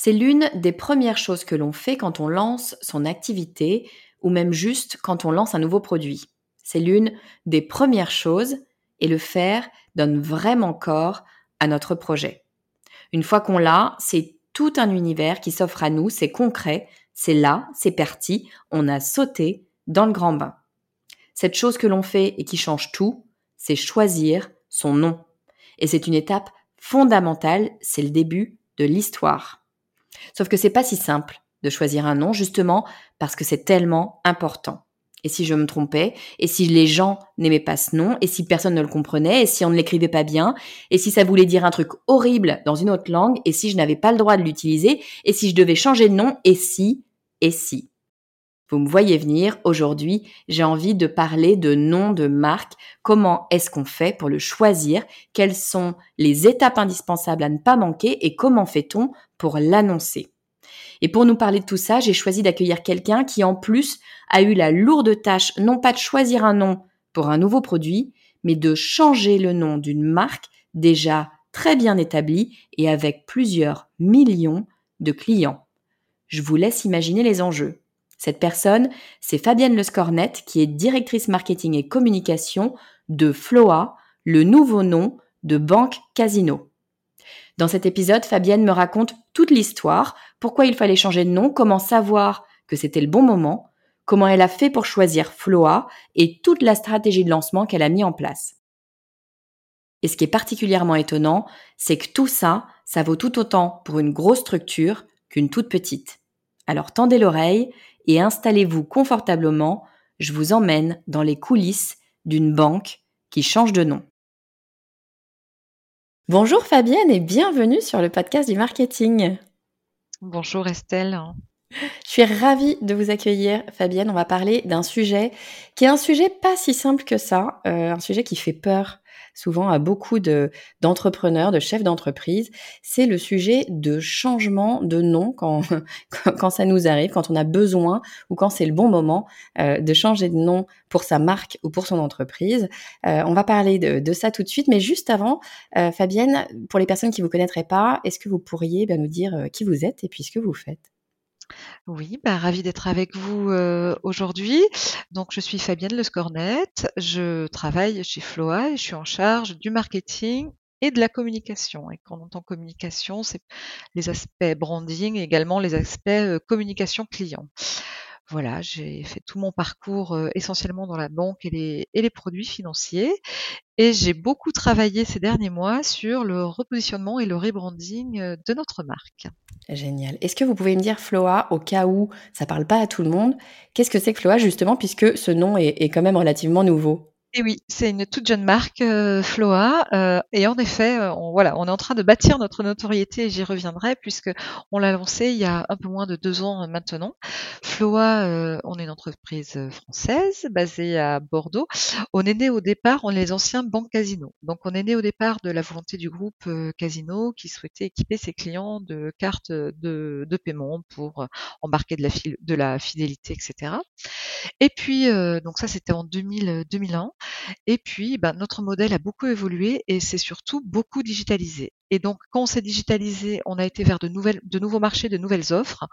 C'est l'une des premières choses que l'on fait quand on lance son activité ou même juste quand on lance un nouveau produit. C'est l'une des premières choses et le faire donne vraiment corps à notre projet. Une fois qu'on l'a, c'est tout un univers qui s'offre à nous, c'est concret, c'est là, c'est parti, on a sauté dans le grand bain. Cette chose que l'on fait et qui change tout, c'est choisir son nom. Et c'est une étape fondamentale, c'est le début de l'histoire. Sauf que c'est pas si simple de choisir un nom, justement parce que c'est tellement important. Et si je me trompais, et si les gens n'aimaient pas ce nom, et si personne ne le comprenait, et si on ne l'écrivait pas bien, et si ça voulait dire un truc horrible dans une autre langue, et si je n'avais pas le droit de l'utiliser, et si je devais changer de nom, et si, et si. Vous me voyez venir, aujourd'hui, j'ai envie de parler de nom de marque, comment est-ce qu'on fait pour le choisir, quelles sont les étapes indispensables à ne pas manquer et comment fait-on pour l'annoncer? Et pour nous parler de tout ça, j'ai choisi d'accueillir quelqu'un qui en plus a eu la lourde tâche non pas de choisir un nom pour un nouveau produit, mais de changer le nom d'une marque déjà très bien établie et avec plusieurs millions de clients. Je vous laisse imaginer les enjeux. Cette personne, c'est Fabienne Lescornet, qui est directrice marketing et communication de Floa, le nouveau nom de Banque Casino. Dans cet épisode, Fabienne me raconte toute l'histoire, pourquoi il fallait changer de nom, comment savoir que c'était le bon moment, comment elle a fait pour choisir Floa et toute la stratégie de lancement qu'elle a mis en place. Et ce qui est particulièrement étonnant, c'est que tout ça, ça vaut tout autant pour une grosse structure qu'une toute petite. Alors tendez l'oreille et installez-vous confortablement, je vous emmène dans les coulisses d'une banque qui change de nom. Bonjour Fabienne et bienvenue sur le podcast du marketing. Bonjour Estelle. Je suis ravie de vous accueillir Fabienne. On va parler d'un sujet qui est un sujet pas si simple que ça, euh, un sujet qui fait peur souvent à beaucoup de, d'entrepreneurs, de chefs d'entreprise, c'est le sujet de changement de nom quand, quand ça nous arrive, quand on a besoin ou quand c'est le bon moment euh, de changer de nom pour sa marque ou pour son entreprise. Euh, on va parler de, de, ça tout de suite, mais juste avant, euh, Fabienne, pour les personnes qui vous connaîtraient pas, est-ce que vous pourriez bien, nous dire euh, qui vous êtes et puis ce que vous faites? Oui, bah, ravie d'être avec vous aujourd'hui. Donc, je suis Fabienne Lescornet. Je travaille chez Floa et je suis en charge du marketing et de la communication. Et quand on entend communication, c'est les aspects branding et également les aspects communication client. Voilà, j'ai fait tout mon parcours essentiellement dans la banque et les, produits financiers. Et j'ai beaucoup travaillé ces derniers mois sur le repositionnement et le rebranding de notre marque. Génial. Est-ce que vous pouvez me dire Floa, au cas où ça parle pas à tout le monde, qu'est-ce que c'est que Floa justement, puisque ce nom est quand même relativement nouveau? Et oui, c'est une toute jeune marque, euh, Floa, euh, et en effet, euh, on, voilà, on est en train de bâtir notre notoriété, et j'y reviendrai, puisque on l'a lancé il y a un peu moins de deux ans maintenant. Floa, on est une entreprise française basée à Bordeaux. On est né au départ, on est les anciens banques Casino. Donc on est né au départ de la volonté du groupe Casino qui souhaitait équiper ses clients de cartes de, de paiement pour embarquer de la, de la fidélité, etc. Et puis, donc ça c'était en 2000, 2001. Et puis, ben, notre modèle a beaucoup évolué et c'est surtout beaucoup digitalisé. Et donc, quand on s'est digitalisé, on a été vers de, de nouveaux marchés, de nouvelles offres.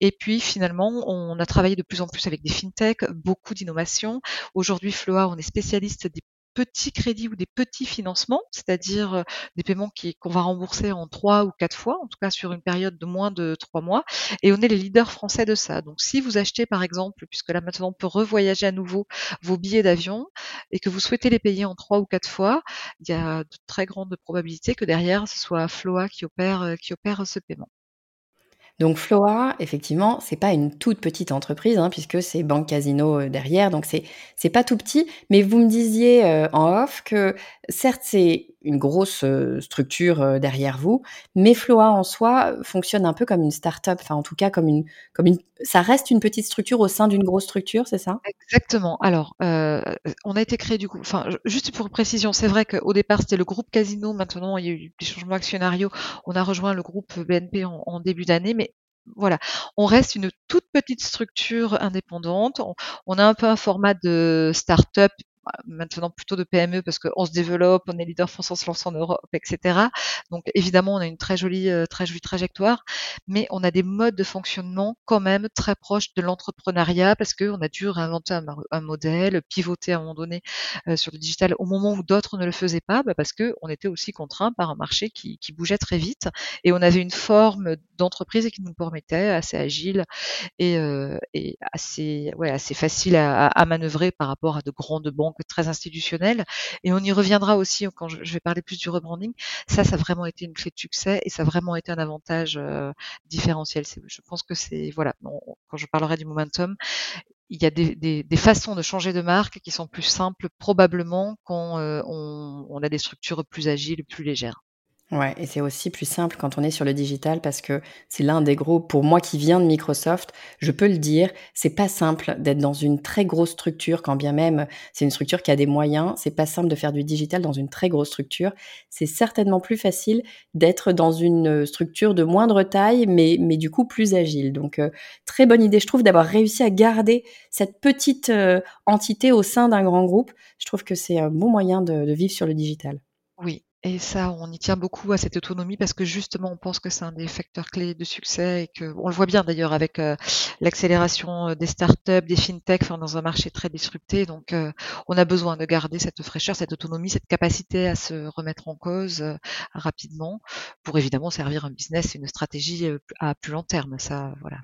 Et puis, finalement, on a travaillé de plus en plus avec des fintechs, beaucoup d'innovations. Aujourd'hui, Floa, on est spécialiste des petits crédits ou des petits financements, c'est-à-dire euh, des paiements qu'on va rembourser en trois ou quatre fois, en tout cas sur une période de moins de trois mois. Et on est les leaders français de ça. Donc si vous achetez par exemple, puisque là maintenant on peut revoyager à nouveau vos billets d'avion et que vous souhaitez les payer en trois ou quatre fois, il y a de très grandes probabilités que derrière ce soit Floa qui opère, euh, qui opère ce paiement. Donc Floa, effectivement, c'est pas une toute petite entreprise, hein, puisque c'est Banque Casino euh, derrière, donc c'est c'est pas tout petit. Mais vous me disiez euh, en off que certes c'est une grosse structure derrière vous, mais Floa en soi fonctionne un peu comme une start-up, enfin en tout cas comme une, comme une, ça reste une petite structure au sein d'une grosse structure, c'est ça? Exactement. Alors, on a été créé du coup, enfin juste pour précision, c'est vrai qu'au départ c'était le groupe Casino, maintenant il y a eu des changements actionnariaux, on a rejoint le groupe BNP en, début d'année, mais voilà, on reste une toute petite structure indépendante. On, a un peu un format de start-up maintenant plutôt de PME parce qu'on se développe, on est leader France, on se lance en Europe, etc. Donc évidemment, on a une très jolie, euh, très jolie trajectoire, mais on a des modes de fonctionnement quand même très proches de l'entrepreneuriat parce qu'on a dû réinventer un, modèle, pivoter à un moment donné euh, sur le digital au moment où d'autres ne le faisaient pas, bah, parce qu'on était aussi contraint par un marché qui, bougeait très vite et on avait une forme d'entreprise qui nous permettait assez agile et, euh, assez, ouais, assez facile à, manœuvrer par rapport à de grandes banques très institutionnel. Et on y reviendra aussi quand je, vais parler plus du rebranding. Ça, ça a vraiment été une clé de succès et ça a vraiment été un avantage euh, différentiel. Je pense que c'est voilà. quand je parlerai du momentum, il y a des, façons de changer de marque qui sont plus simples probablement quand euh, on a des structures plus agiles, plus légères. Ouais, et c'est aussi plus simple quand on est sur le digital parce que c'est l'un des gros, pour moi qui viens de Microsoft, je peux le dire, c'est pas simple d'être dans une très grosse structure, quand bien même c'est une structure qui a des moyens, c'est pas simple de faire du digital dans une très grosse structure. C'est certainement plus facile d'être dans une structure de moindre taille, mais, mais du coup plus agile. Donc, euh, très bonne idée, je trouve, d'avoir réussi à garder cette petite euh, entité au sein d'un grand groupe. Je trouve que c'est un bon moyen de, de vivre sur le digital. Oui, et ça, on y tient beaucoup à cette autonomie parce que justement, on pense que c'est un des facteurs clés de succès et que on le voit bien d'ailleurs avec euh, l'accélération euh, des startups, des fintechs, dans un marché très disrupté. Donc, euh, on a besoin de garder cette fraîcheur, cette autonomie, cette capacité à se remettre en cause rapidement pour évidemment servir un business, une stratégie à plus long terme. Ça, voilà.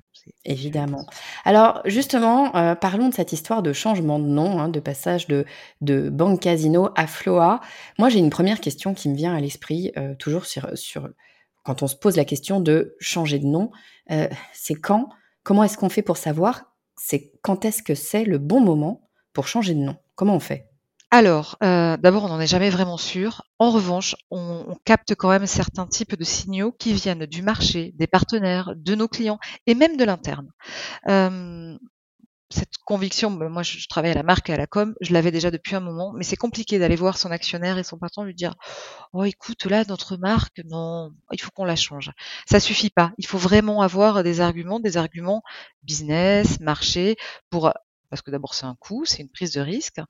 Évidemment. Alors justement, parlons de cette histoire de changement de nom, hein, de passage de, de Banque Casino à Floa. Moi, j'ai une première question qui me vient à l'esprit, euh, toujours sur, sur, quand on se pose la question de changer de nom, euh, c'est quand Comment est-ce qu'on fait pour savoir C'est quand est-ce que c'est le bon moment pour changer de nom? Comment on fait? Alors, euh, d'abord, on n'en est jamais vraiment sûr. En revanche, on, capte quand même certains types de signaux qui viennent du marché, des partenaires, de nos clients et même de l'interne. Cette conviction, bah, moi je, travaille à la marque et à la com, je l'avais déjà depuis un moment, mais c'est compliqué d'aller voir son actionnaire et son patron lui dire Oh écoute, là, notre marque, non, il faut qu'on la change. Ça suffit pas. Il faut vraiment avoir des arguments, des arguments business, marché, pour parce que d'abord c'est un coût, c'est une prise de risque,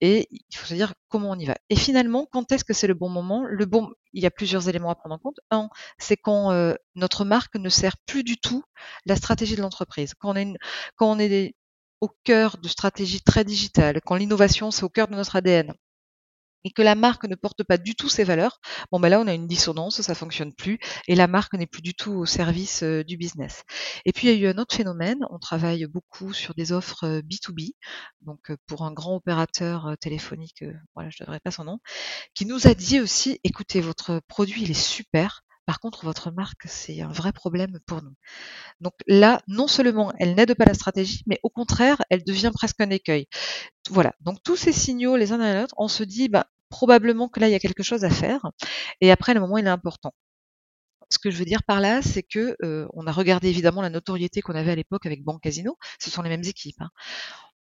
et il faut se dire comment on y va. Et finalement, quand est-ce que c'est le bon moment? Le bon, il y a plusieurs éléments à prendre en compte. Un, c'est quand euh, notre marque ne sert plus du tout la stratégie de l'entreprise. Quand on est, une, quand on est au cœur de stratégies très digitales, quand l'innovation c'est au cœur de notre ADN et que la marque ne porte pas du tout ses valeurs, bon ben là on a une dissonance, ça fonctionne plus et la marque n'est plus du tout au service euh, du business. Et puis il y a eu un autre phénomène, on travaille beaucoup sur des offres B2B, euh, donc euh, pour un grand opérateur téléphonique, voilà je ne devrais pas son nom, qui nous a dit aussi écoutez votre produit il est super, par contre, votre marque, c'est un vrai problème pour nous. Donc là, non seulement elle n'aide pas la stratégie, mais au contraire, elle devient presque un écueil. Voilà. Donc tous ces signaux, les uns derrière les autres, on se dit, bah, probablement que là, il y a quelque chose à faire. Et après, le moment, il est important. Ce que je veux dire par là, c'est que euh, on a regardé évidemment la notoriété qu'on avait à l'époque avec Banque Casino. Ce sont les mêmes équipes. Hein.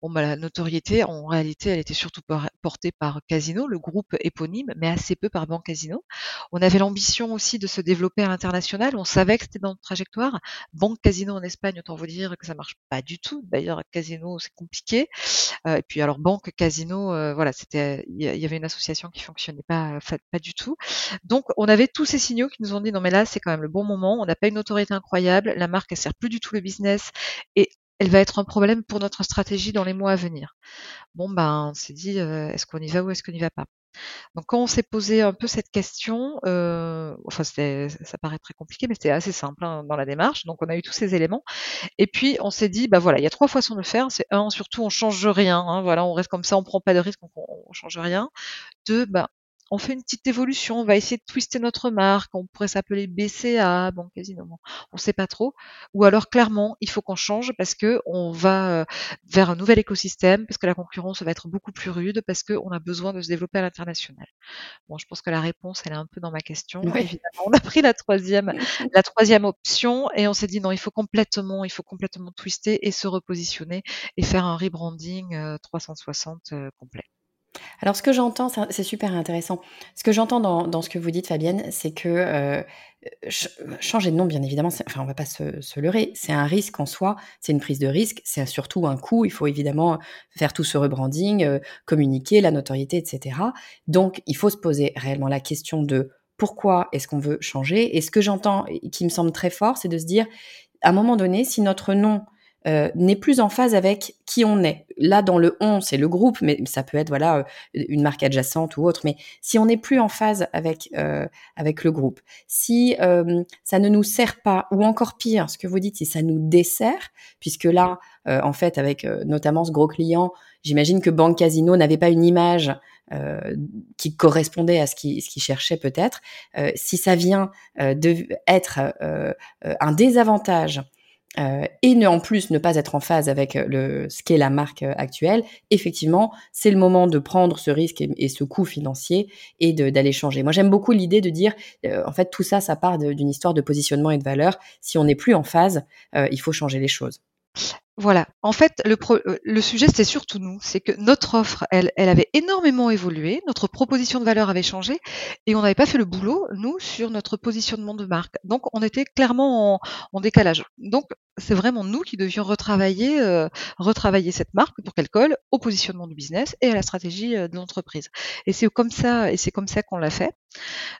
Bon, bah, la notoriété, en réalité, elle était surtout portée par Casino, le groupe éponyme, mais assez peu par Banque Casino. On avait l'ambition aussi de se développer à l'international. On savait que c'était dans notre trajectoire. Banque Casino en Espagne, autant vous dire que ça marche pas du tout. D'ailleurs, Casino, c'est compliqué. Euh, et puis, alors, Banque Casino, euh, voilà, c'était, il y avait une association qui fonctionnait pas, du tout. Donc, on avait tous ces signaux qui nous ont dit, non, mais là, c'est quand même le bon moment. On n'a pas une autorité incroyable. La marque, elle sert plus du tout le business. Elle va être un problème pour notre stratégie dans les mois à venir. Bon, ben, on s'est dit, euh, est-ce qu'on y va ou est-ce qu'on n'y va pas? Donc, quand on s'est posé un peu cette question, euh, enfin, ça paraît très compliqué, mais c'était assez simple hein, dans la démarche. Donc, on a eu tous ces éléments. Et puis, on s'est dit, bah voilà, il y a trois façons de faire. C'est un, surtout, on change rien. Hein, voilà, on reste comme ça, on prend pas de risque, on, on change rien. Deux, bah, on fait une petite évolution, on va essayer de twister notre marque, on pourrait s'appeler BCA, bon quasiment, on sait pas trop. Ou alors clairement, il faut qu'on change parce que on va euh, vers un nouvel écosystème, parce que la concurrence va être beaucoup plus rude, parce qu'on a besoin de se développer à l'international. Bon, je pense que la réponse, elle est un peu dans ma question. Évidemment, on a pris la troisième, la troisième option et on s'est dit non, il faut complètement, il faut complètement twister et se repositionner et faire un rebranding 360 euh, euh, complet. Alors, ce que j'entends, c'est super intéressant. Ce que j'entends dans, ce que vous dites, Fabienne, c'est que euh, changer de nom, bien évidemment, enfin, on va pas se, leurrer, c'est un risque en soi, c'est une prise de risque, c'est surtout un coût. Il faut évidemment faire tout ce rebranding, euh, communiquer, la notoriété, etc. Donc, il faut se poser réellement la question de pourquoi est-ce qu'on veut changer. Et ce que j'entends, qui me semble très fort, c'est de se dire, à un moment donné, si notre nom euh, n'est plus en phase avec qui on est. Là, dans le on, c'est le groupe, mais ça peut être voilà euh, une marque adjacente ou autre. Mais si on n'est plus en phase avec euh, avec le groupe, si ça ne nous sert pas, ou encore pire, ce que vous dites, si ça nous dessert, puisque là, en fait, avec notamment ce gros client, j'imagine que Banque Casino n'avait pas une image qui correspondait à ce qu'il ce cherchait peut-être. si ça vient de être un désavantage euh, et ne, en plus ne pas être en phase avec euh, le, ce qu'est la marque euh, actuelle, effectivement, c'est le moment de prendre ce risque et, ce coût financier et d'aller changer. Moi, j'aime beaucoup l'idée de dire, en fait, tout ça, ça part d'une histoire de positionnement et de valeur. Si on n'est plus en phase, il faut changer les choses. Voilà. En fait, le, le sujet, c'est surtout nous. C'est que notre offre, elle, elle avait énormément évolué, notre proposition de valeur avait changé, et on n'avait pas fait le boulot, nous, sur notre positionnement de marque. Donc, on était clairement en, décalage. Donc, c'est vraiment nous qui devions retravailler, euh, retravailler cette marque pour qu'elle colle au positionnement du business et à la stratégie euh, de l'entreprise. Et c'est comme ça, et c'est comme ça qu'on l'a fait.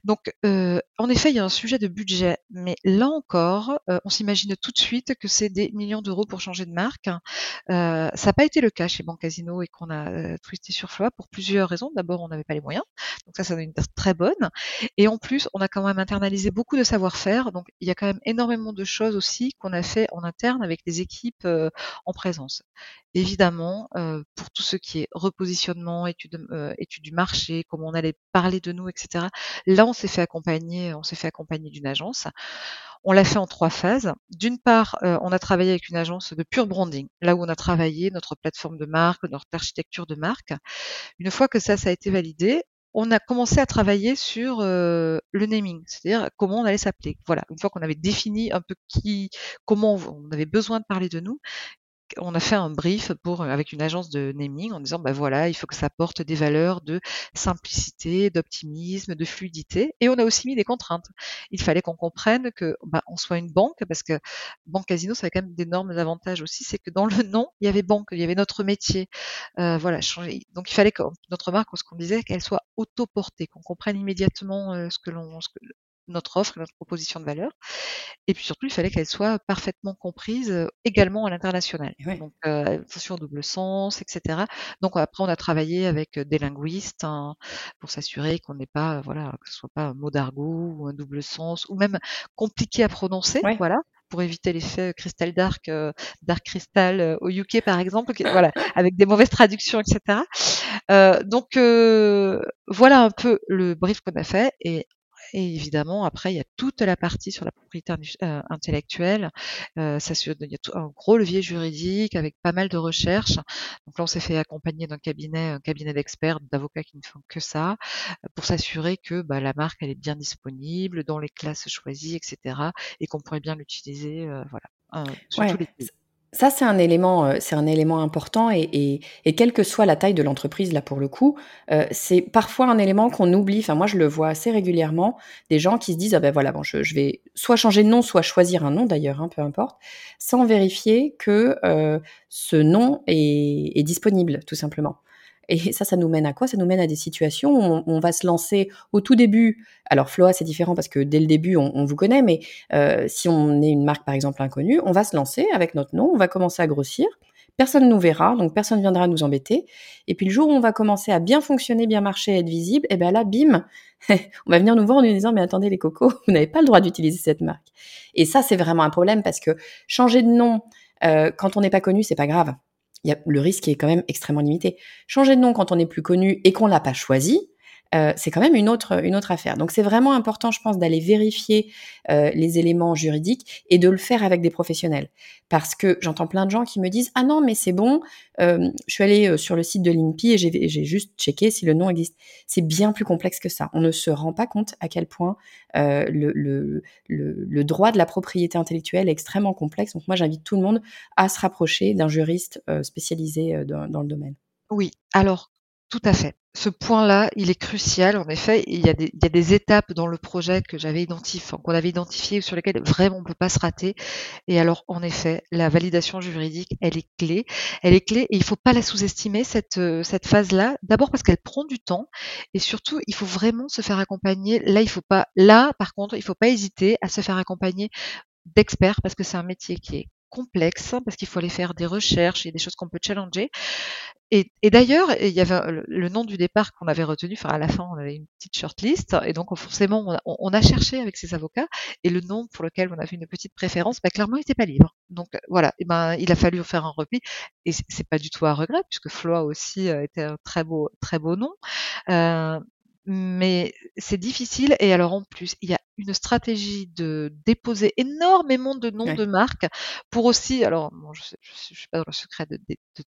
Donc, euh, en effet, il y a un sujet de budget, mais là encore, euh, on s'imagine tout de suite que c'est des millions d'euros pour changer de marque. Euh, ça n'a pas été le cas chez Casino et qu'on a twisté sur Floa pour plusieurs raisons. D'abord, on n'avait pas les moyens, donc ça, ça donne une très bonne. Et en plus, on a quand même internalisé beaucoup de savoir-faire, donc il y a quand même énormément de choses aussi qu'on a fait en interne avec les équipes en présence. Évidemment, pour tout ce qui est repositionnement, étude, étude du marché, comment on allait parler de nous, etc. Là, on s'est fait accompagner, on s'est fait accompagner d'une agence. On l'a fait en trois phases. D'une part, on a travaillé avec une agence de pure branding, là où on a travaillé notre plateforme de marque, notre architecture de marque. Une fois que ça, ça a été validé, on a commencé à travailler sur euh, le naming, c'est-à-dire comment on allait s'appeler. Voilà, une fois qu'on avait défini un peu qui, comment on avait besoin de parler de nous, on a fait un brief pour, avec une agence de naming en disant, bah voilà, il faut que ça porte des valeurs de simplicité, d'optimisme, de fluidité. Et on a aussi mis des contraintes. Il fallait qu'on comprenne que, bah, on soit une banque, parce que Banque Casino, ça a quand même d'énormes avantages aussi, c'est que dans le nom, il y avait banque, il y avait notre métier. Euh, voilà, changer. Donc il fallait que notre marque, ce qu'on disait, qu'elle soit autoportée, qu'on comprenne immédiatement euh, ce que l'on, notre offre, notre proposition de valeur. Et puis surtout, il fallait qu'elle soit parfaitement comprise euh, également à l'international. Donc, euh, attention au double sens, etc. Donc après, on a travaillé avec euh, des linguistes hein, pour s'assurer qu'on n'ait pas, voilà, que ce soit pas un mot d'argot ou un double sens, ou même compliqué à prononcer, voilà pour éviter l'effet Crystal Dark, Dark Crystal au UK par exemple, voilà, avec des mauvaises traductions, etc. donc voilà un peu le brief qu'on a fait et et évidemment, après, il y a toute la partie sur la propriété euh, intellectuelle. Euh, ça, il y a tout, un gros levier juridique avec pas mal de recherches. Donc là, on s'est fait accompagner d'un cabinet, un cabinet d'experts, d'avocats qui ne font que ça, pour s'assurer que bah, la marque elle est bien disponible dans les classes choisies, etc. Et qu'on pourrait bien l'utiliser, euh, voilà, sur tous les pays. Ça, c'est un élément, euh, c'est un élément important et, et, quelle que soit la taille de l'entreprise, là pour le coup, euh, c'est parfois un élément qu'on oublie. Enfin, moi, je le vois assez régulièrement, des gens qui se disent ah ben voilà, bon, je, vais soit changer de nom, soit choisir un nom d'ailleurs, hein, peu importe, sans vérifier que euh, ce nom est, est disponible, tout simplement. Et ça, ça nous mène à quoi? Ça nous mène à des situations où on, va se lancer au tout début. Alors Floa, c'est différent parce que dès le début, on, vous connaît, mais euh, si on est une marque, par exemple, inconnue, on va se lancer avec notre nom, on va commencer à grossir. Personne ne nous verra, donc personne ne viendra nous embêter. Et puis le jour où on va commencer à bien fonctionner, bien marcher, être visible, et eh bien là, bim, on va venir nous voir en nous disant, mais attendez les cocos, vous n'avez pas le droit d'utiliser cette marque. Et ça, c'est vraiment un problème parce que changer de nom euh, quand on n'est pas connu, c'est pas grave le risque est quand même extrêmement limité. Changer de nom quand on n'est plus connu et qu'on l'a pas choisi, euh, c'est quand même une autre, une autre affaire. Donc c'est vraiment important, je pense, d'aller vérifier euh, les éléments juridiques et de le faire avec des professionnels. Parce que j'entends plein de gens qui me disent Ah non, mais c'est bon, euh, je suis allée sur le site de l'INPI et j'ai juste checké si le nom existe. C'est bien plus complexe que ça. On ne se rend pas compte à quel point le, le, le, droit de la propriété intellectuelle est extrêmement complexe. Donc moi, j'invite tout le monde à se rapprocher d'un juriste spécialisé dans, dans le domaine. Oui, alors tout à fait. Ce point-là, il est crucial. En effet, il y a des, étapes dans le projet que j'avais identifié, qu'on avait identifié, sur lesquelles vraiment on peut pas se rater. Et alors, en effet, la validation juridique, elle est clé. Elle est clé et il faut pas la sous-estimer cette euh, cette phase-là. D'abord parce qu'elle prend du temps et surtout, il faut vraiment se faire accompagner. Là, il faut pas. Là, par contre, il faut pas hésiter à se faire accompagner d'experts parce que c'est un métier qui est complexe parce qu'il faut aller faire des recherches et des choses qu'on peut challenger. Et, d'ailleurs, il y avait le, nom du départ qu'on avait retenu. Enfin, à la fin, on avait une petite shortlist, et donc forcément, on a, cherché avec ses avocats, et le nom pour lequel on avait une petite préférence, bah, clairement, il n'était pas libre. Donc voilà, et ben, il a fallu faire un repli, et c'est pas du tout un regret, puisque Floa aussi euh, était un très beau, très beau nom. Euh, mais c'est difficile et alors en plus, il y a une stratégie de déposer énormément de noms de marques pour aussi, alors je ne suis pas dans le secret de,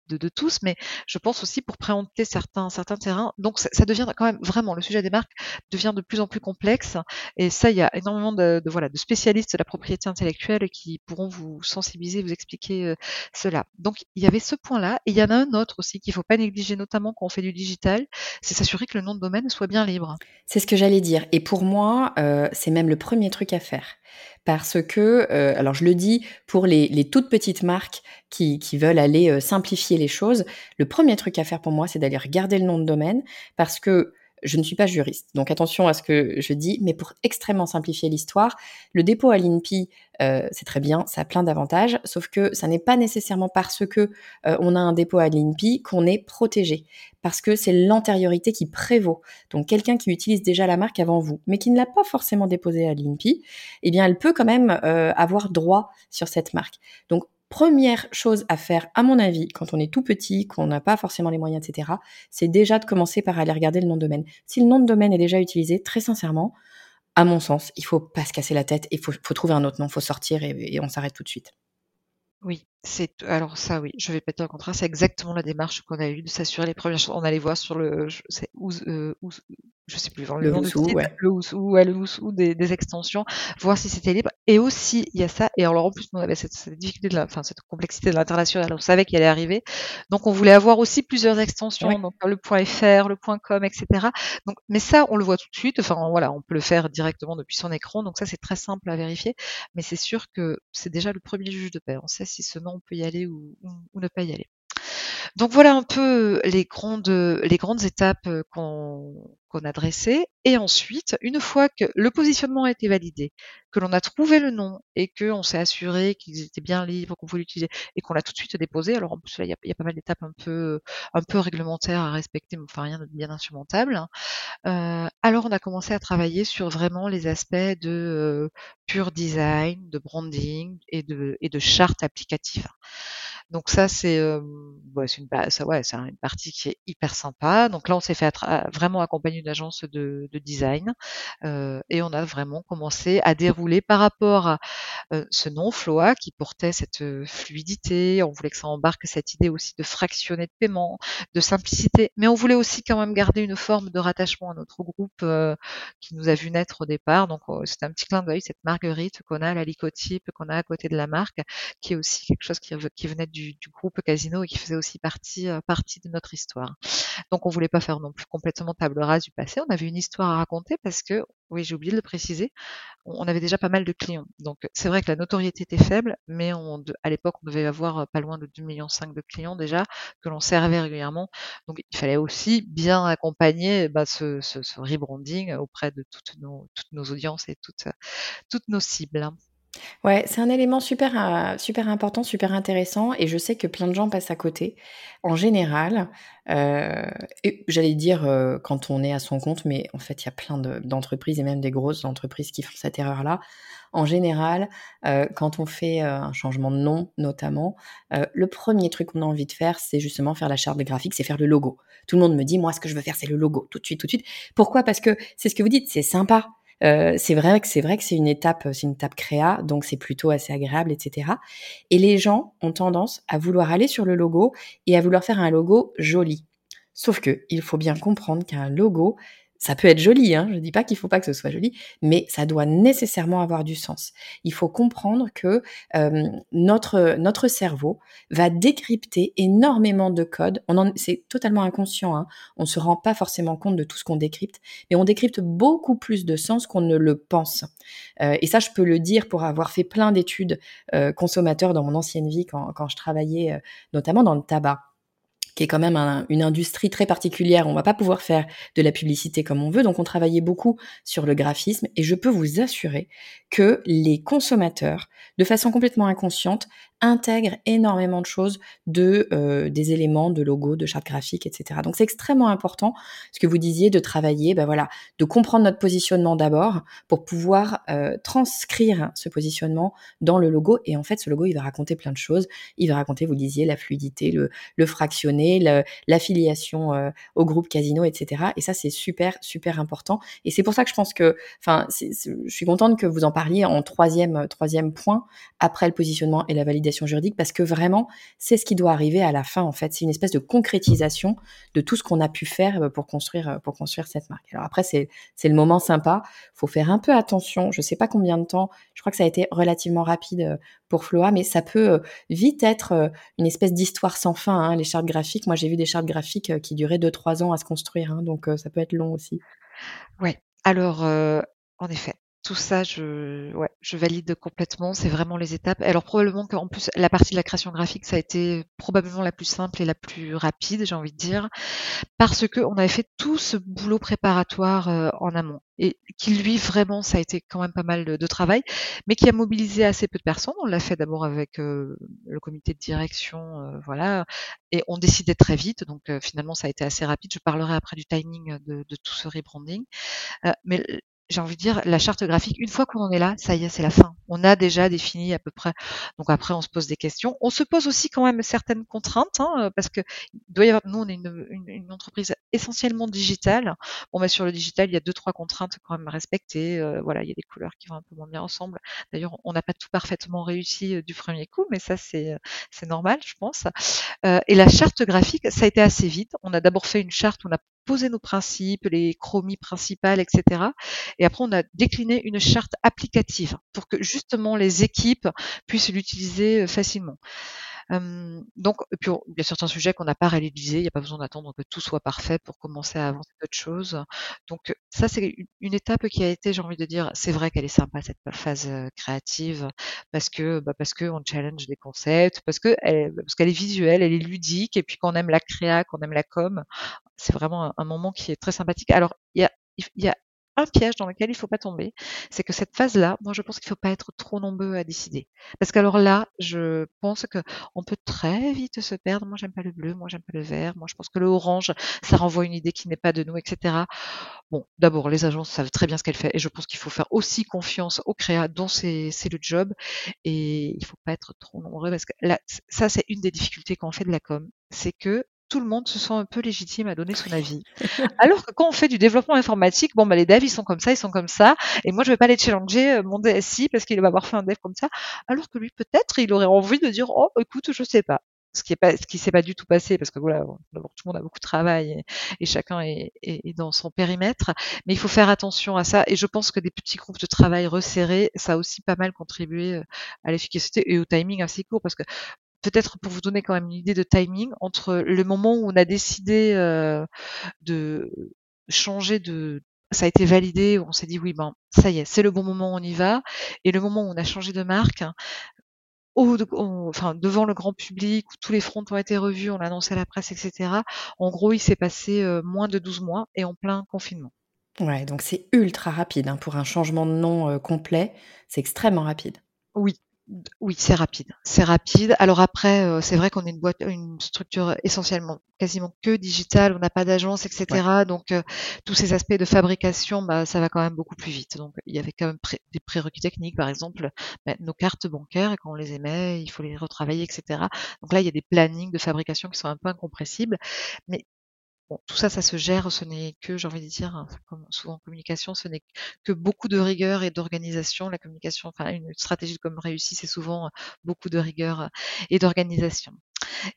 de, de, tous, mais je pense aussi pour préempter certains, certains terrains. Donc ça, ça, devient quand même vraiment, le sujet des marques devient de plus en plus complexe et ça, il y a énormément de, voilà, de spécialistes de la propriété intellectuelle qui pourront vous sensibiliser, vous expliquer euh, cela. Donc il y avait ce point-là et il y en a un autre aussi qu'il ne faut pas négliger, notamment quand on fait du digital, c'est s'assurer que le nom de domaine soit bien libre. C'est ce que j'allais dire. Et pour moi, euh, c'est même le premier truc à faire. Parce que, euh, alors je le dis pour les, toutes petites marques qui, veulent aller euh, simplifier les choses, le premier truc à faire pour moi, c'est d'aller regarder le nom de domaine. Parce que je ne suis pas juriste, donc attention à ce que je dis, mais pour extrêmement simplifier l'histoire, le dépôt à l'INPI, euh, c'est très bien, ça a plein d'avantages, sauf que ça n'est pas nécessairement parce que euh, on a un dépôt à l'INPI qu'on est protégé, parce que c'est l'antériorité qui prévaut. Donc quelqu'un qui utilise déjà la marque avant vous, mais qui ne l'a pas forcément déposée à l'INPI, eh bien elle peut quand même euh, avoir droit sur cette marque. Donc première chose à faire, à mon avis, quand on est tout petit, qu'on n'a pas forcément les moyens, etc., c'est déjà de commencer par aller regarder le nom de domaine. Si le nom de domaine est déjà utilisé, très sincèrement, à mon sens, il faut pas se casser la tête, il faut, trouver un autre nom, il faut sortir et on s'arrête tout de suite. Oui, c'est alors ça oui, je vais pas dire le contraire, c'est exactement la démarche qu'on a eue de s'assurer les premières choses. On allait voir sur le je sais où, euh, je sais plus le, nom de site, ouais. le ouais, le des, des, extensions, voir si c'était libre. Et aussi il y a ça et alors en plus on avait cette, cette difficulté de la, enfin cette complexité de l'international, on savait qu'il allait arriver, donc on voulait avoir aussi plusieurs extensions, donc le .fr, le .com, etc. Donc mais ça on le voit tout de suite, enfin voilà, on peut le faire directement depuis son écran, donc ça c'est très simple à vérifier, mais c'est sûr que c'est déjà le premier juge de paix. On sait si ce nom on peut y aller ou, ne pas y aller. Donc voilà un peu les grandes, les grandes étapes euh, qu'on a dressées. Et ensuite, une fois que le positionnement a été validé, que l'on a trouvé le nom et qu'on s'est assuré qu'ils étaient bien libres, qu'on pouvait l'utiliser et qu'on l'a tout de suite déposé. Alors en plus là, il y a, pas mal d'étapes un peu, un peu réglementaires à respecter, mais enfin rien de bien insurmontable. Euh, alors on a commencé à travailler sur vraiment les aspects de euh, pure design, de branding et de, et de charte applicative. Donc ça, c'est euh, c'est une, ouais, c'est une partie qui est hyper sympa. Donc là, on s'est fait vraiment accompagner d'une agence de, de design euh, et on a vraiment commencé à dérouler par rapport à euh, ce nom Floa qui portait cette fluidité. On voulait que ça embarque cette idée aussi de fractionner de paiement, de simplicité, mais on voulait aussi quand même garder une forme de rattachement à notre groupe qui nous a vu naître au départ. Donc c'est un petit clin d'œil, cette marguerite qu'on a, la licotype qu'on a à côté de la marque, qui est aussi quelque chose qui, qui venait du groupe Casino et qui faisait aussi partie, euh, partie de notre histoire. Donc on voulait pas faire non plus complètement table rase du passé. On avait une histoire à raconter parce que, oui, j'ai oublié de le préciser, on avait déjà pas mal de clients. Donc c'est vrai que la notoriété était faible, mais à l'époque on devait avoir euh, pas loin de 2,5 millions de clients déjà que l'on servait régulièrement. Donc il fallait aussi bien accompagner bah, ce, rebranding auprès de toutes nos, toutes nos audiences et toutes, toutes nos cibles. Ouais, c'est un élément super, euh, super important, super intéressant et je sais que plein de gens passent à côté. En général, euh, j'allais dire euh, quand on est à son compte, mais en fait, il y a plein d'entreprises et même des grosses entreprises qui font cette erreur-là. En général, quand on fait un changement de nom, notamment, le premier truc qu'on a envie de faire, c'est justement faire la charte graphique, c'est faire le logo. Tout le monde me dit, moi, ce que je veux faire, c'est le logo, tout de suite, tout de suite. Pourquoi? Parce que c'est ce que vous dites, c'est sympa. Euh, c'est vrai que c'est vrai que c'est une étape, c'est une étape créa, donc c'est plutôt assez agréable, etc. Et les gens ont tendance à vouloir aller sur le logo et à vouloir faire un logo joli. Sauf que il faut bien comprendre qu'un logo, ça peut être joli, hein, je ne dis pas qu'il ne faut pas que ce soit joli, mais ça doit nécessairement avoir du sens. Il faut comprendre que euh, notre, notre cerveau va décrypter énormément de codes. c'est totalement inconscient, hein. on ne se rend pas forcément compte de tout ce qu'on décrypte, mais on décrypte beaucoup plus de sens qu'on ne le pense. Euh, et ça, je peux le dire pour avoir fait plein d'études euh, consommateurs dans mon ancienne vie quand, quand je travaillais notamment dans le tabac qui est quand même une industrie très particulière. On va pas pouvoir faire de la publicité comme on veut, donc on travaillait beaucoup sur le graphisme et je peux vous assurer que les consommateurs, de façon complètement inconsciente, intègrent énormément de choses de euh, des éléments de logo, de charte graphique, etc. Donc c'est extrêmement important ce que vous disiez de travailler, ben voilà, de comprendre notre positionnement d'abord pour pouvoir euh, transcrire ce positionnement dans le logo. Et en fait, ce logo, il va raconter plein de choses. Il va raconter, vous disiez, la fluidité, le, le fractionné, l'affiliation euh, au groupe Casino, etc. Et ça, c'est super, super important. Et c'est pour ça que je pense que, enfin, je suis contente que vous en parliez en troisième, troisième point après le positionnement et la validation juridique parce que vraiment, c'est ce qui doit arriver à la fin, en fait. C'est une espèce de concrétisation de tout ce qu'on a pu faire euh, pour construire, euh, pour construire cette marque. Alors après, c'est, le moment sympa. Faut faire un peu attention. Je sais pas combien de temps. Je crois que ça a été relativement rapide euh, pour Floa, mais ça peut vite être une espèce d'histoire sans fin, hein, les chartes graphiques. Moi, j'ai vu des chartes graphiques qui duraient 2-3 ans à se construire, hein, donc ça peut être long aussi. Ouais. Alors, en effet, tout ça, je, ouais, je valide complètement. C'est vraiment les étapes. Alors probablement qu'en plus la partie de la création graphique, ça a été probablement la plus simple et la plus rapide, j'ai envie de dire, parce que on avait fait tout ce boulot préparatoire euh, en amont et qui lui vraiment, ça a été quand même pas mal de, travail, mais qui a mobilisé assez peu de personnes. On l'a fait d'abord avec euh, le comité de direction, euh, voilà, et on décidait très vite. Donc finalement, ça a été assez rapide. Je parlerai après du timing de, de tout ce rebranding, mais j'ai envie de dire, la charte graphique, une fois qu'on en est là, ça y est, c'est la fin. On a déjà défini à peu près. Donc après, on se pose des questions. On se pose aussi quand même certaines contraintes, hein, euh, parce que doit y avoir. Nous, on est une, une, entreprise essentiellement digitale. Bon, mais sur le digital, il y a deux trois contraintes quand même à respecter. Euh, voilà, il y a des couleurs qui vont un peu moins bien ensemble. D'ailleurs, on n'a pas tout parfaitement réussi euh, du premier coup, mais ça c'est c'est normal, je pense. et la charte graphique, ça a été assez vite. On a d'abord fait une charte, on a posé nos principes, les chromies principales, etc. Et après, on a décliné une charte applicative pour que justement les équipes puissent l'utiliser donc, puis, il y a certains sujets qu'on n'a pas réalisés, il n'y a pas besoin d'attendre que tout soit parfait pour commencer à avancer d'autres choses. Donc, ça, c'est une étape qui a été, j'ai envie de dire, c'est vrai qu'elle est sympa, cette phase créative, parce que, bah, parce que on challenge des concepts, parce que parce qu'elle est visuelle, elle est ludique, et puis qu'on aime la créa, qu'on aime la com, c'est vraiment un, moment qui est très sympathique. Alors, il y a, il y a un piège dans lequel il ne faut pas tomber, c'est que cette phase-là, moi je pense qu'il ne faut pas être trop nombreux à décider. Parce qu'alors là, je pense qu'on peut très vite se perdre. Moi j'aime pas le bleu, moi j'aime pas le vert, moi je pense que le orange, ça renvoie une idée qui n'est pas de nous, etc. Bon, d'abord, les agences savent très bien ce qu'elles font et je pense qu'il faut faire aussi confiance au créa dont c'est le job et il ne faut pas être trop nombreux parce que là, ça c'est une des difficultés quand on fait de la com, c'est que tout le monde se sent un peu légitime à donner son avis. Alors que quand on fait du développement informatique, bon, bah, les devs, ils sont comme ça, ils sont comme ça, et moi, je vais pas les challenger euh, mon DSI parce qu'il va avoir fait un dev comme ça, alors que lui, peut-être, il aurait envie de dire, oh, écoute, je sais pas. Ce qui est pas, ce qui s'est pas du tout passé parce que voilà, tout le monde a beaucoup de travail et, chacun est, est, dans son périmètre, mais il faut faire attention à ça. Et je pense que des petits groupes de travail resserrés, ça a aussi pas mal contribué euh, à l'efficacité et au timing assez court parce que peut-être pour vous donner quand même une idée de timing, entre le moment où on a décidé euh, de changer de ça a été validé, on s'est dit oui ben ça y est, c'est le bon moment, on y va, et le moment où on a changé de marque, enfin devant le grand public, où tous les fronts ont été revus, on l'a annoncé à la presse, etc. En gros, il s'est passé euh, moins de 12 mois et en plein confinement. Ouais, donc c'est ultra rapide hein, pour un changement de nom euh, complet, c'est extrêmement rapide. Oui, oui, c'est rapide. C'est rapide. Alors après, euh, c'est vrai qu'on est une boîte, une structure essentiellement, quasiment que digitale. On n'a pas d'agence, etc. Donc euh, tous ces aspects de fabrication, bah, ça va quand même beaucoup plus vite. Donc il y avait quand même des prérequis techniques, par exemple, bah, nos cartes bancaires, quand on les émet, il faut les retravailler, etc. Donc là, il y a des plannings de fabrication qui sont un peu incompressibles. Mais Tout ça, ça se gère, ce n'est que, j'ai envie de dire, hein, comme souvent en communication, ce n'est que beaucoup de rigueur et d'organisation. La communication, enfin, une stratégie de com réussie, c'est souvent beaucoup de rigueur et d'organisation.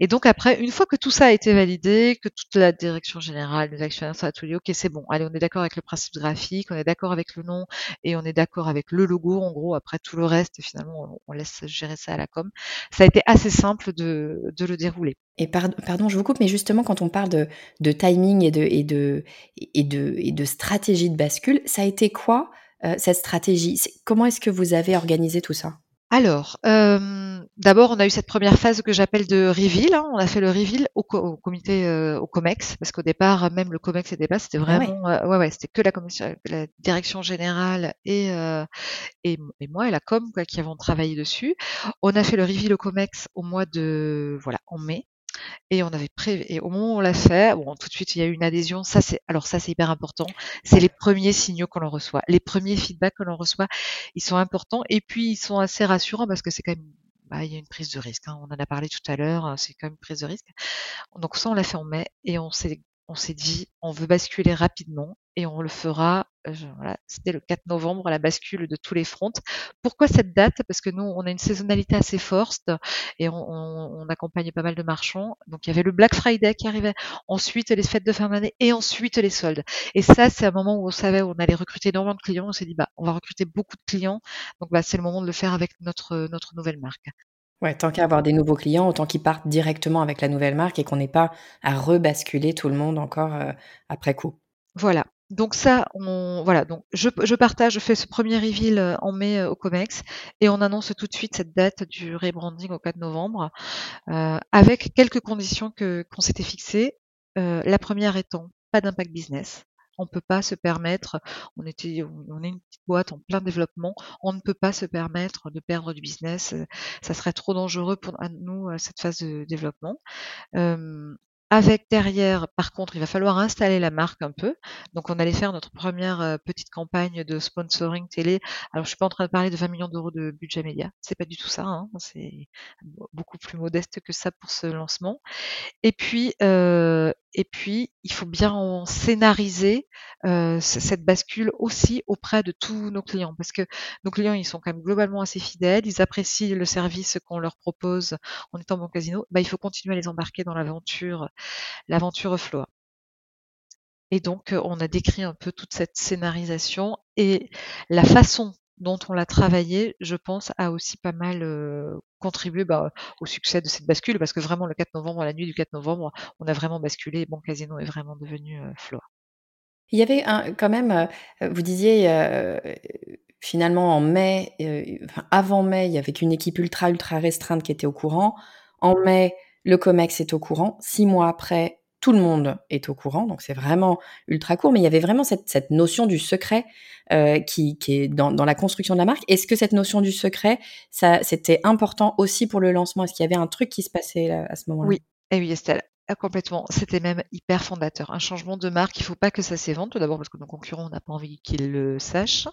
Et donc après, une fois que tout ça a été validé, que toute la direction générale des actionnaires a tout dit, ok, c'est bon, allez, on est d'accord avec le principe graphique, on est d'accord avec le nom et on est d'accord avec le logo. En gros, après tout le reste, finalement, on laisse gérer ça à la com. Ça a été assez simple de, de le dérouler. Et pardon, je vous coupe, mais justement, quand on parle de, de timing et de, et, de, et, de, et de stratégie de bascule, ça a été quoi euh, cette stratégie? Comment est-ce que vous avez organisé tout ça? Alors, euh, d'abord, on a eu cette première phase que j'appelle de reveal. Hein. On a fait le reveal au, au comité, euh, au COMEX, parce qu'au départ, même le COMEX et débat, c'était ah vraiment, ouais. ouais, c'était que la la direction générale et, et, et, moi et la com quoi, qui avons travaillé dessus. On a fait le reveal au COMEX au mois de, voilà, en mai. Et on avait prévu, et au moment où on l'a fait, bon, tout de suite, il y a eu une adhésion. Ça, c'est, alors ça, c'est hyper important. C'est les premiers signaux qu'on reçoit. Les premiers feedbacks que l'on reçoit, ils sont importants. Et puis, ils sont assez rassurants parce que c'est quand même, bah, il y a une prise de risque. Hein. On en a parlé tout à l'heure. C'est quand même une prise de risque. Donc ça, on l'a fait en mai et on s'est dit, on veut basculer rapidement et on le fera, voilà, c'était le 4 novembre, la bascule de tous les fronts. Pourquoi cette date? Parce que nous, on a une saisonnalité assez forte et on, accompagne pas mal de marchands. Donc il y avait le Black Friday qui arrivait, ensuite les fêtes de fin d'année et ensuite les soldes. Et ça, c'est un moment où on savait où on allait recruter énormément de clients. On s'est dit, bah, on va recruter beaucoup de clients. Donc bah, c'est le moment de le faire avec notre, notre nouvelle marque. Ouais, tant qu'à avoir des nouveaux clients, autant qu'ils partent directement avec la nouvelle marque et qu'on n'ait pas à rebasculer tout le monde encore euh, après coup. Voilà. Donc ça, on, voilà. Donc je, partage, je fais ce premier reveal euh, en mai euh, au Comex et on annonce tout de suite cette date du rebranding au 4 novembre avec quelques conditions qu'on s'était fixées. la première étant pas d'impact business. On ne peut pas se permettre, on était, on est une petite boîte en plein développement, on ne peut pas se permettre de perdre du business. Ça serait trop dangereux pour nous cette phase de développement. Avec derrière, par contre, il va falloir installer la marque un peu. Donc, on allait faire notre première euh, petite campagne de sponsoring télé. Alors, je suis pas en train de parler de 20 millions d'euros de budget média. C'est pas du tout ça. Hein. C'est beaucoup plus modeste que ça pour ce lancement. Et puis, euh, et puis, il faut bien scénariser euh, cette bascule aussi auprès de tous nos clients, parce que nos clients, ils sont quand même globalement assez fidèles. Ils apprécient le service qu'on leur propose en étant bon casino. Bah, il faut continuer à les embarquer dans l'aventure l'aventure Floa. Et donc, on a décrit un peu toute cette scénarisation et la façon dont on l'a travaillé, je pense, a aussi pas mal euh, contribué bah, au succès de cette bascule, parce que vraiment, le 4 novembre, la nuit du 4 novembre, on a vraiment basculé et Bon Casino est vraiment devenu euh, Floa. Il y avait un, quand même, vous disiez, finalement en mai, avant mai, il y avait qu'une équipe ultra, ultra restreinte qui était au courant. En mai, le COMEX est au courant. Six mois après, tout le monde est au courant. Donc c'est vraiment ultra court. Mais il y avait vraiment cette, notion du secret euh, qui, est dans, la construction de la marque. Est-ce que cette notion du secret, c'était important aussi pour le lancement? Est-ce qu'il y avait un truc qui se passait à ce moment-là? Oui, et oui, Estelle. Ah, complètement. C'était même hyper fondateur. Un changement de marque, il ne faut pas que ça s'évente. Tout d'abord parce que nos concurrents, on n'a pas envie qu'ils le sachent.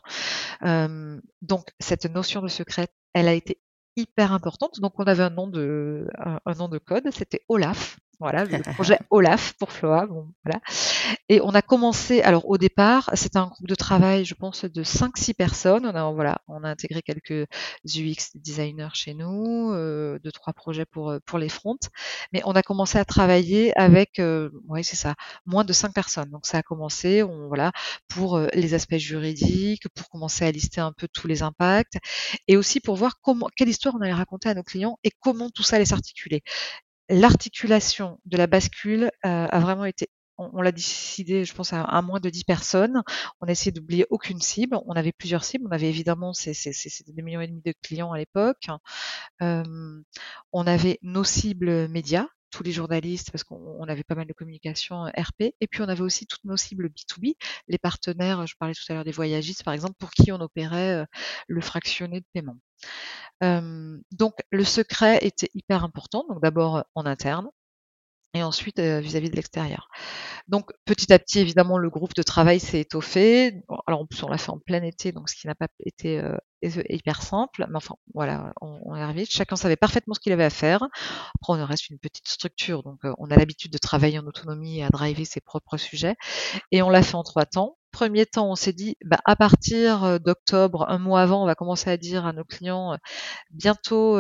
Euh, donc, cette notion de secret, elle a été hyper importante. Donc on avait un, nom de code, c'était Olaf. Voilà, le projet Olaf pour Floa. Bon, voilà. Et on a commencé, alors au départ, c'était un groupe de travail, je pense, de 5-6 personnes. On a, voilà, on a intégré quelques UX designers chez nous, euh, deux, trois projets pour, euh, pour les fronts. Mais on a commencé à travailler avec, euh, oui, c'est ça, moins de 5 personnes. Donc ça a commencé, on, voilà, pour euh, les aspects juridiques, pour commencer à lister un peu tous les impacts, et aussi pour voir comment, quelle histoire on allait raconter à nos clients et comment tout ça allait s'articuler l'articulation de la bascule euh, a vraiment été on, l'a décidé, je pense, à, moins de 10 personnes. On a essayé d'oublier aucune cible. On avait plusieurs cibles. On avait évidemment ces, ces, ces 2 millions et demi de clients à l'époque. Euh, on avait nos cibles médias, tous les journalistes, parce qu'on avait pas mal de communication RP. Et puis on avait aussi toutes nos cibles B2B, les partenaires, je parlais tout à l'heure des voyagistes, par exemple, pour qui on opérait euh, le fractionné de paiement. Donc le secret était hyper important, donc d'abord en interne et ensuite vis-à-vis de l'extérieur. Donc petit à petit, évidemment, le groupe de travail s'est étoffé. Alors en plus, on l'a fait en plein été, donc ce qui n'a pas été hyper simple. Mais enfin, voilà, on, on est arrivé. Chacun savait parfaitement ce qu'il avait à faire. Après, on reste une petite structure, donc on a l'habitude de travailler en autonomie et à driver ses propres sujets. Et on l'a fait en trois temps. Premier temps, on s'est dit, bah, à partir d'octobre, un mois avant, on va commencer à dire à nos clients, bientôt,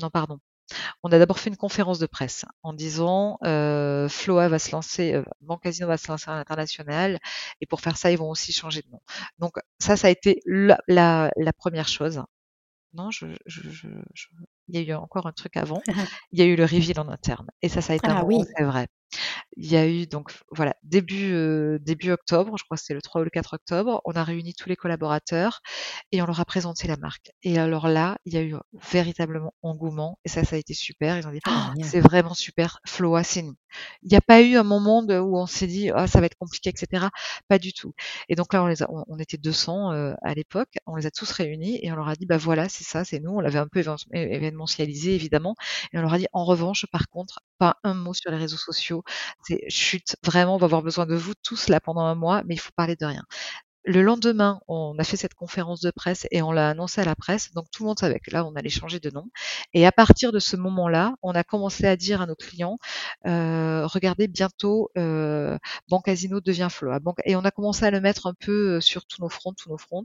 non, pardon, on a d'abord fait une conférence de presse en disant euh, Floa va se lancer, euh, Bancasino va se lancer à l'international et pour faire ça, ils vont aussi changer de nom. Donc ça, ça a été la, la, première chose. Non, je, je, je, il y a eu encore un truc avant. Il y a eu le reveal en interne et ça, ça a été ah, un oui. c'est vrai. Il y a eu donc voilà début euh, début octobre, je crois que c'est le 3 ou le 4 octobre, on a réuni tous les collaborateurs et on leur a présenté la marque. Et alors là, il y a eu véritablement engouement et ça, ça a été super. Ils ont dit «Ah, c'est vraiment super, Floa, c'est nous. Il n'y a pas eu un moment où on s'est dit ah ça va être compliqué, etc. Pas du tout. Et donc là, on était 200 euh, à l'époque, on les a tous réunis et on leur a dit bah voilà, c'est ça, c'est nous. On l'avait un peu événementialisé évidemment et on leur a dit en revanche, par contre, pas un mot sur les réseaux sociaux. C'est chute, vraiment, on va avoir besoin de vous tous là pendant un mois, mais il faut parler de rien. Le lendemain, on a fait cette conférence de presse et on l'a annoncé à la presse, donc tout le monde savait que là, on allait changer de nom. Et à partir de ce moment-là, on a commencé à dire à nos clients, euh, regardez, bientôt, euh, Bancasino devient Floa. Et on a commencé à le mettre un peu euh, sur tous nos fronts, tous nos fronts,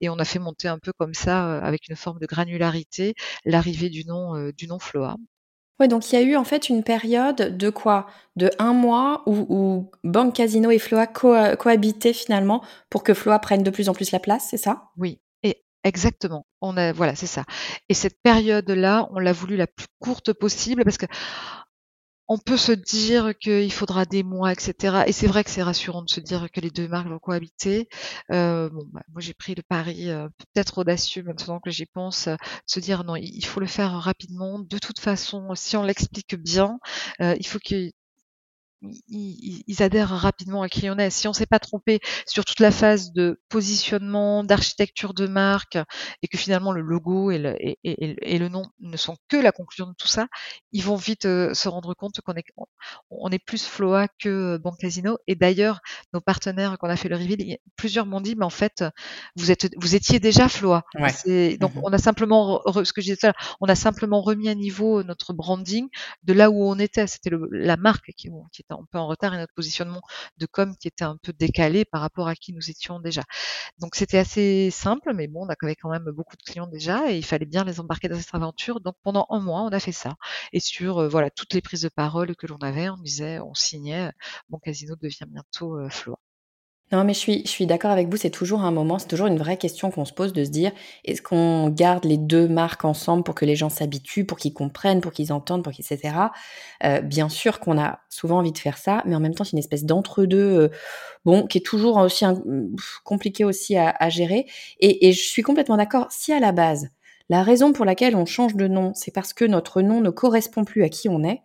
et on a fait monter un peu comme ça, euh, avec une forme de granularité, l'arrivée du nom, du nom Floa. Ouais, donc il y a eu en fait une période de quoi? De un mois où, Banque Casino et Floa cohabitaient finalement pour que Floa prenne de plus en plus la place, c'est ça? Oui, et exactement. On voilà, c'est ça. Et cette période-là, on l'a voulu la plus courte possible parce que on peut se dire qu'il faudra des mois, etc. Et c'est vrai que c'est rassurant de se dire que les deux marques vont cohabiter. Euh, bon, bah, moi j'ai pris le pari euh, peut-être audacieux maintenant que j'y pense, euh, de se dire non, il faut le faire rapidement. De toute façon, si on l'explique bien, il faut que ils, adhèrent rapidement à qui on est. Si on s'est pas trompé sur toute la phase de positionnement, d'architecture de marque, et que finalement le logo et le, et, et, le nom ne sont que la conclusion de tout ça, ils vont vite euh, se rendre compte qu'on est, on est plus Floa que Banque Casino. Et d'ailleurs, nos partenaires qu'on a fait le reveal, plusieurs m'ont dit, mais en fait, vous êtes, vous étiez déjà Floa. Donc, mmh on a simplement, ce que je disais, on a simplement remis à niveau notre branding de là où on était. C'était la marque qui, qui était un peu en retard et notre positionnement de com qui était un peu décalé par rapport à qui nous étions déjà. Donc c'était assez simple, mais bon, on avait quand même beaucoup de clients déjà et il fallait bien les embarquer dans cette aventure. Donc pendant un mois, on a fait ça. Et sur euh, voilà toutes les prises de parole que l'on avait, on disait, on signait, mon casino devient bientôt euh, non, mais je suis, je suis d'accord avec vous, c'est toujours un moment, c'est toujours une vraie question qu'on se pose de se dire, est-ce qu'on garde les deux marques ensemble pour que les gens s'habituent, pour qu'ils comprennent, pour qu'ils entendent, pour qu'ils, etc. Euh, bien sûr qu'on a souvent envie de faire ça, mais en même temps, c'est une espèce d'entre-deux, euh, bon, qui est toujours aussi compliqué aussi à, à gérer. Et, et je suis complètement d'accord, si à la base, la raison pour laquelle on change de nom, c'est parce que notre nom ne correspond plus à qui on est,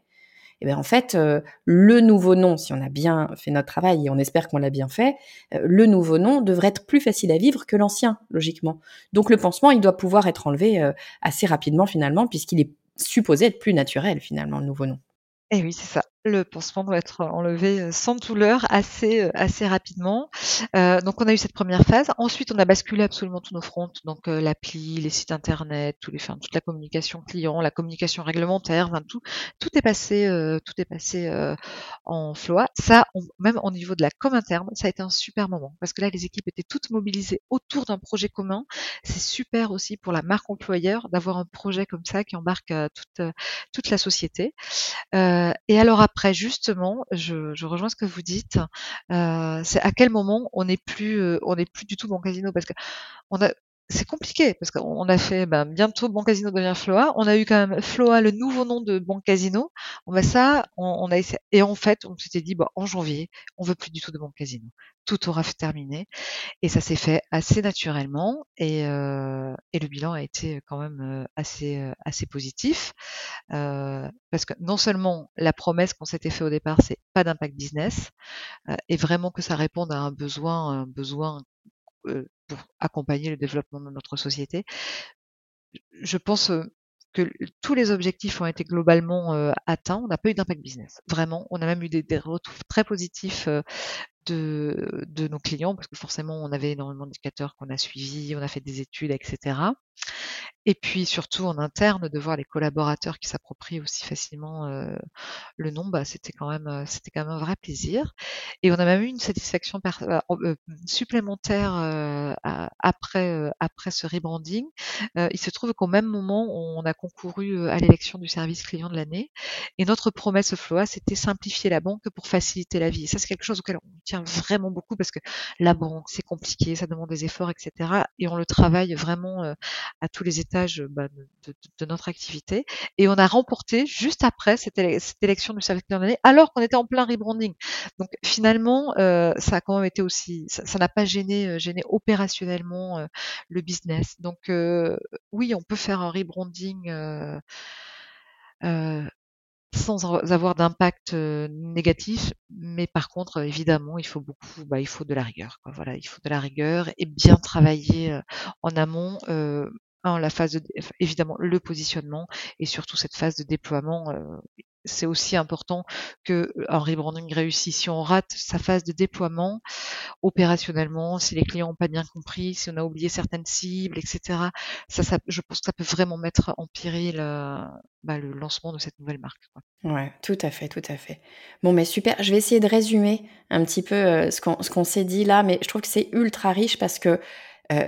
et bien en fait, euh, le nouveau nom, si on a bien fait notre travail et on espère qu'on l'a bien fait, euh, le nouveau nom devrait être plus facile à vivre que l'ancien, logiquement. Donc le pansement, il doit pouvoir être enlevé euh, assez rapidement finalement, puisqu'il est supposé être plus naturel finalement, le nouveau nom. Eh oui, c'est ça le pansement doit être enlevé euh, sans douleur assez euh, assez rapidement. Euh, donc on a eu cette première phase. Ensuite, on a basculé absolument tous nos fronts, donc l'appli, les sites internet, enfin, toute la communication client, la communication réglementaire, tout tout est passé tout est passé en Floa. Ça, même au niveau de la com interne, ça a été un super moment parce que là, les équipes étaient toutes mobilisées autour d'un projet commun. C'est super aussi pour la marque employeur d'avoir un projet comme ça qui embarque toute toute la société. et alors après après, justement, je, rejoins ce que vous dites. Euh, c'est à quel moment on n'est plus, euh, on n'est plus du tout bon casino? Parce que on a, c'est compliqué parce qu'on a fait ben, bientôt Bon Casino devient Floa. On a eu quand même Floa, le nouveau nom de Bon Casino. On va ça, on, a essayé. Et en fait, on s'était dit, en janvier, on veut plus du tout de Bon Casino. Tout aura terminé. Et ça s'est fait assez naturellement. Et, euh, le bilan a été quand même euh, assez, euh, assez positif. Parce que non seulement la promesse qu'on s'était fait au départ, c'est pas d'impact business, euh, et vraiment que ça réponde à un besoin, un besoin pour accompagner le développement de notre société. je pense que tous les objectifs ont été globalement atteints. On n'a pas eu d'impact business. Vraiment, on a même eu des, des retours très positifs de, de, nos clients parce que forcément, on avait énormément d'indicateurs qu'on a suivis, on a fait des études, etc. Et puis surtout en interne, de voir les collaborateurs qui s'approprient aussi facilement euh, le nom, bah, c'était quand même euh, c'était quand même un vrai plaisir. Et on a même eu une satisfaction euh, supplémentaire après après ce rebranding. il se trouve qu'au même moment, on a concouru à l'élection du service client de l'année. Et notre promesse au Floa, c'était simplifier la banque pour faciliter la vie. Et ça, c'est quelque chose auquel on tient vraiment beaucoup parce que la banque, c'est compliqué, ça demande des efforts, etc. Et on le travaille vraiment à tous les états bah, de, notre activité. Et on a remporté juste après cette, élection du service client d'année, alors qu'on était en plein rebranding. Donc finalement, euh, ça a quand même été aussi, ça n'a pas gêné, euh, gêné opérationnellement euh, le business. Donc oui, on peut faire un rebranding. sans avoir d'impact négatif, mais par contre, évidemment, il faut beaucoup, bah, il faut de la rigueur. Voilà, il faut de la rigueur et bien travailler en amont la phase de, évidemment le positionnement et surtout cette phase de déploiement. Euh, c'est aussi important que un rebranding réussi. Si on rate sa phase de déploiement opérationnellement, si les clients n'ont pas bien compris, si on a oublié certaines cibles, etc. Ça je pense que ça peut vraiment mettre en péril euh, bah, le lancement de cette nouvelle marque. Quoi. Ouais, tout à fait, tout à fait. Bon, mais super. Je vais essayer de résumer un petit peu euh, ce qu'on s'est dit là, mais je trouve que c'est ultra riche parce que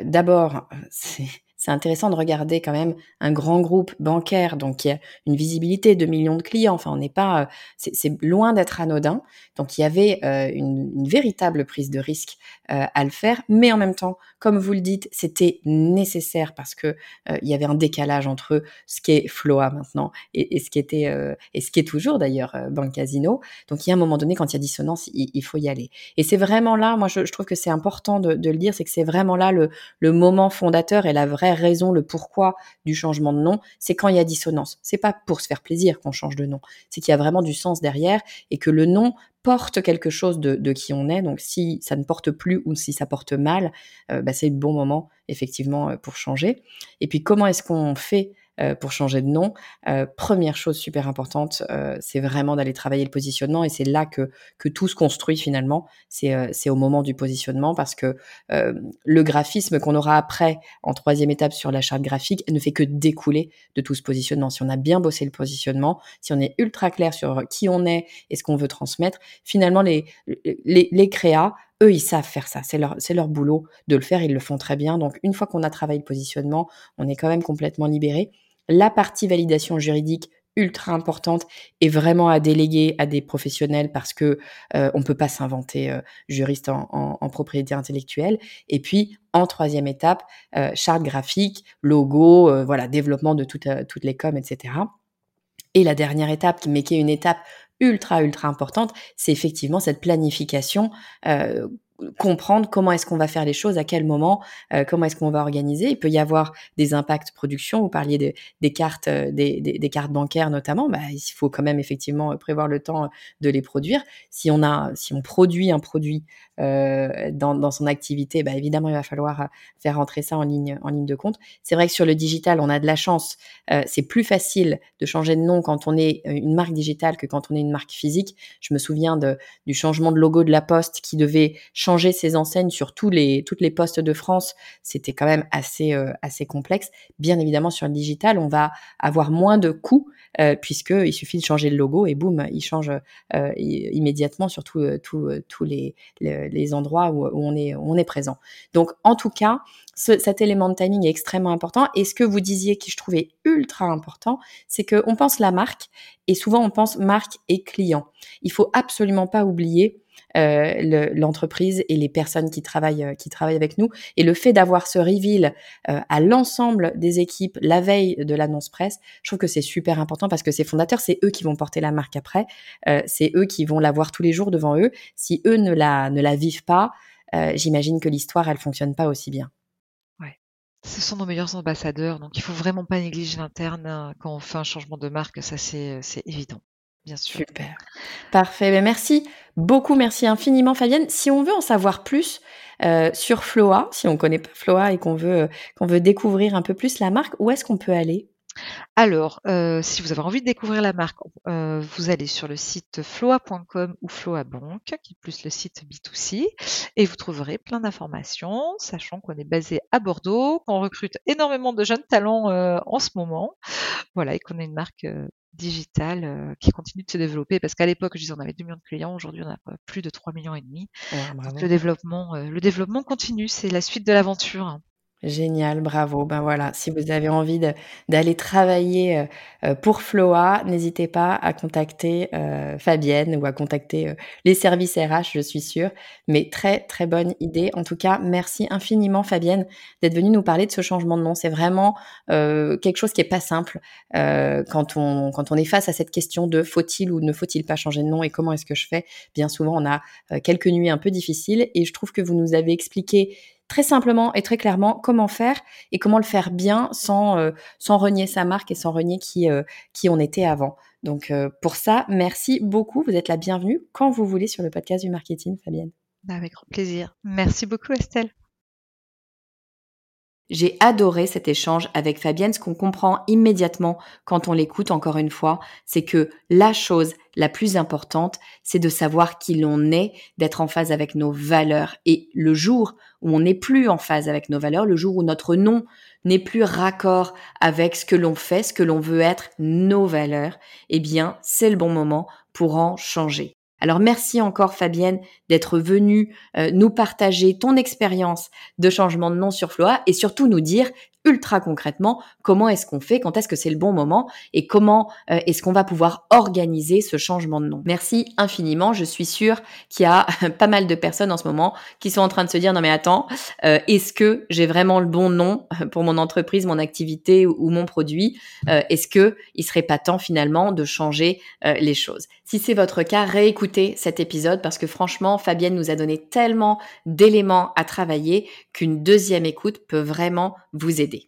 d'abord, c'est c'est intéressant de regarder quand même un grand groupe bancaire, donc qui a une visibilité de millions de clients. Enfin, on n'est pas, euh, c'est loin d'être anodin. Donc, il y avait euh, une, véritable prise de risque euh, à le faire, mais en même temps, comme vous le dites, c'était nécessaire parce que il y avait un décalage entre ce qui est Floa maintenant et, ce qui était et ce qui est toujours d'ailleurs Banque Casino. Donc, il y a un moment donné, quand il y a dissonance, il, faut y aller. Et c'est vraiment là, moi, je, trouve que c'est important de, le dire, c'est que c'est vraiment là le moment fondateur et la vraie raison, le pourquoi du changement de nom, c'est quand il y a dissonance. C'est pas pour se faire plaisir qu'on change de nom, c'est qu'il y a vraiment du sens derrière et que le nom porte quelque chose de, qui on est. Donc si ça ne porte plus ou si ça porte mal, euh, bah, c'est le bon moment effectivement euh, pour changer. Et puis comment est-ce qu'on fait euh, pour changer de nom. Euh, première chose super importante, euh, c'est vraiment d'aller travailler le positionnement et c'est là que, que tout se construit finalement. C'est au moment du positionnement parce que le graphisme qu'on aura après en troisième étape sur la charte graphique ne fait que découler de tout ce positionnement. Si on a bien bossé le positionnement, si on est ultra clair sur qui on est et ce qu'on veut transmettre, finalement les, les, les créas eux, ils savent faire ça. C'est leur, c'est leur boulot de le faire. Ils le font très bien. Donc, une fois qu'on a travaillé le positionnement, on est quand même complètement libéré la partie validation juridique ultra importante et vraiment à déléguer à des professionnels parce que euh, on peut pas s'inventer euh, juriste en, propriété intellectuelle. Et puis en troisième étape, euh, charte graphique, logo, euh, voilà, développement de toutes les coms, etc. Et la dernière étape, mais qui est une étape ultra ultra importante, c'est effectivement cette planification comprendre comment est-ce qu'on va faire les choses, à quel moment, euh, comment est-ce qu'on va organiser. Il peut y avoir des impacts production. Vous parliez de, des cartes, euh, des, cartes bancaires notamment. Bah, il faut quand même effectivement prévoir le temps de les produire. Si on a, si on produit un produit euh, dans, dans, son activité, bah, évidemment il va falloir faire rentrer ça en ligne, en ligne de compte. C'est vrai que sur le digital, on a de la chance. Euh, c'est plus facile de changer de nom quand on est une marque digitale que quand on est une marque physique. Je me souviens de, du changement de logo de la Poste qui devait changer ses enseignes sur tous les, toutes les postes de France, c'était quand même assez, euh, assez complexe. Bien évidemment, sur le digital, on va avoir moins de coûts euh, puisqu'il suffit de changer le logo et boum, il change euh, immédiatement sur tous les, les, endroits où, on est, on est présent. Donc, en tout cas, cet élément de timing est extrêmement important. Et ce que vous disiez qui je trouvais ultra important, c'est qu'on pense la marque et souvent on pense marque et client. Il faut absolument pas oublier euh, l'entreprise et les personnes qui travaillent, euh, qui travaillent avec nous. Et le fait d'avoir ce reveal euh, à l'ensemble des équipes la veille de l'annonce presse, je trouve que c'est super important parce que ces fondateurs, c'est eux qui vont porter la marque après. c'est eux qui vont la voir tous les jours devant eux. Si eux ne la, ne la vivent pas, j'imagine que l'histoire, elle fonctionne pas aussi bien. Ce sont nos meilleurs ambassadeurs, donc il faut vraiment pas négliger l'interne hein, quand on fait un changement de marque, ça c'est évident. Bien sûr. Super. Parfait. Ben, merci beaucoup, merci infiniment Fabienne. Si on veut en savoir plus euh, sur Floa, si on connaît pas Floa et qu'on veut, euh, qu'on veut découvrir un peu plus la marque, où est-ce qu'on peut aller? Alors, euh, si vous avez envie de découvrir la marque, euh, vous allez sur le site floa.com ou floabank, qui est plus le site B2C, et vous trouverez plein d'informations, sachant qu'on est basé à Bordeaux, qu'on recrute énormément de jeunes talents euh, en ce moment, voilà, et qu'on est une marque digitale qui continue de se développer, parce qu'à l'époque, je disais, on avait 2 millions de clients, aujourd'hui, on a plus de 3 millions et demi. Donc, le développement, le développement continue, c'est la suite de l'aventure. Génial, bravo. Ben voilà, si vous avez envie d'aller travailler euh, pour Floa, n'hésitez pas à contacter euh, Fabienne ou à contacter euh, les services RH, je suis sûre. Mais très très bonne idée. En tout cas, merci infiniment Fabienne d'être venue nous parler de ce changement de nom. C'est vraiment quelque chose qui est pas simple quand on quand on est face à cette question de faut-il ou ne faut-il pas changer de nom et comment est-ce que je fais. Bien souvent, on a quelques nuits un peu difficiles et je trouve que vous nous avez expliqué très simplement et très clairement comment faire et comment le faire bien sans, euh, sans renier sa marque et sans renier qui, euh, on était avant. Donc euh, pour ça, merci beaucoup. Vous êtes la bienvenue quand vous voulez sur le podcast du marketing, Fabienne. Avec grand plaisir. Merci beaucoup, Estelle. J'ai adoré cet échange avec Fabienne. Ce qu'on comprend immédiatement quand on l'écoute, encore une fois, c'est que la chose la plus importante, c'est de savoir qui l'on est, d'être en phase avec nos valeurs. Et le jour où on n'est plus en phase avec nos valeurs, le jour où notre nom n'est plus raccord avec ce que l'on fait, ce que l'on veut être, nos valeurs, eh bien, c'est le bon moment pour en changer. Alors merci encore Fabienne d'être venue euh, nous partager ton expérience de changement de nom sur Floa et surtout nous dire ultra concrètement comment est-ce qu'on fait, quand est-ce que c'est le bon moment et comment euh, est-ce qu'on va pouvoir organiser ce changement de nom. Merci infiniment. Je suis sûre qu'il y a pas mal de personnes en ce moment qui sont en train de se dire non mais attends, euh, est-ce que j'ai vraiment le bon nom pour mon entreprise, mon activité ou, mon produit euh, Est-ce que il serait pas temps finalement de changer les choses? Si c'est votre cas, réécoutez cet épisode parce que franchement, Fabienne nous a donné tellement d'éléments à travailler qu'une deuxième écoute peut vraiment vous aider.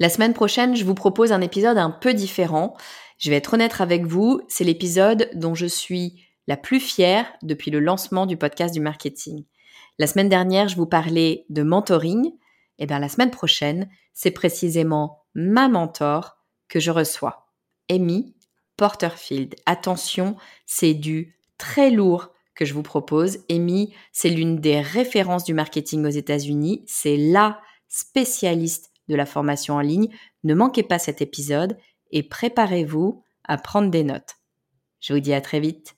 La semaine prochaine, je vous propose un épisode un peu différent. Je vais être honnête avec vous, c'est l'épisode dont je suis la plus fière depuis le lancement du podcast du marketing. La semaine dernière, je vous parlais de mentoring. Et eh bien la semaine prochaine, c'est précisément ma mentor que je reçois. Amy Porterfield. Attention, c'est du très lourd que je vous propose. Amy, c'est l'une des références du marketing aux États-Unis. C'est la spécialiste de la formation en ligne. Ne manquez pas cet épisode et préparez-vous à prendre des notes. Je vous dis à très vite.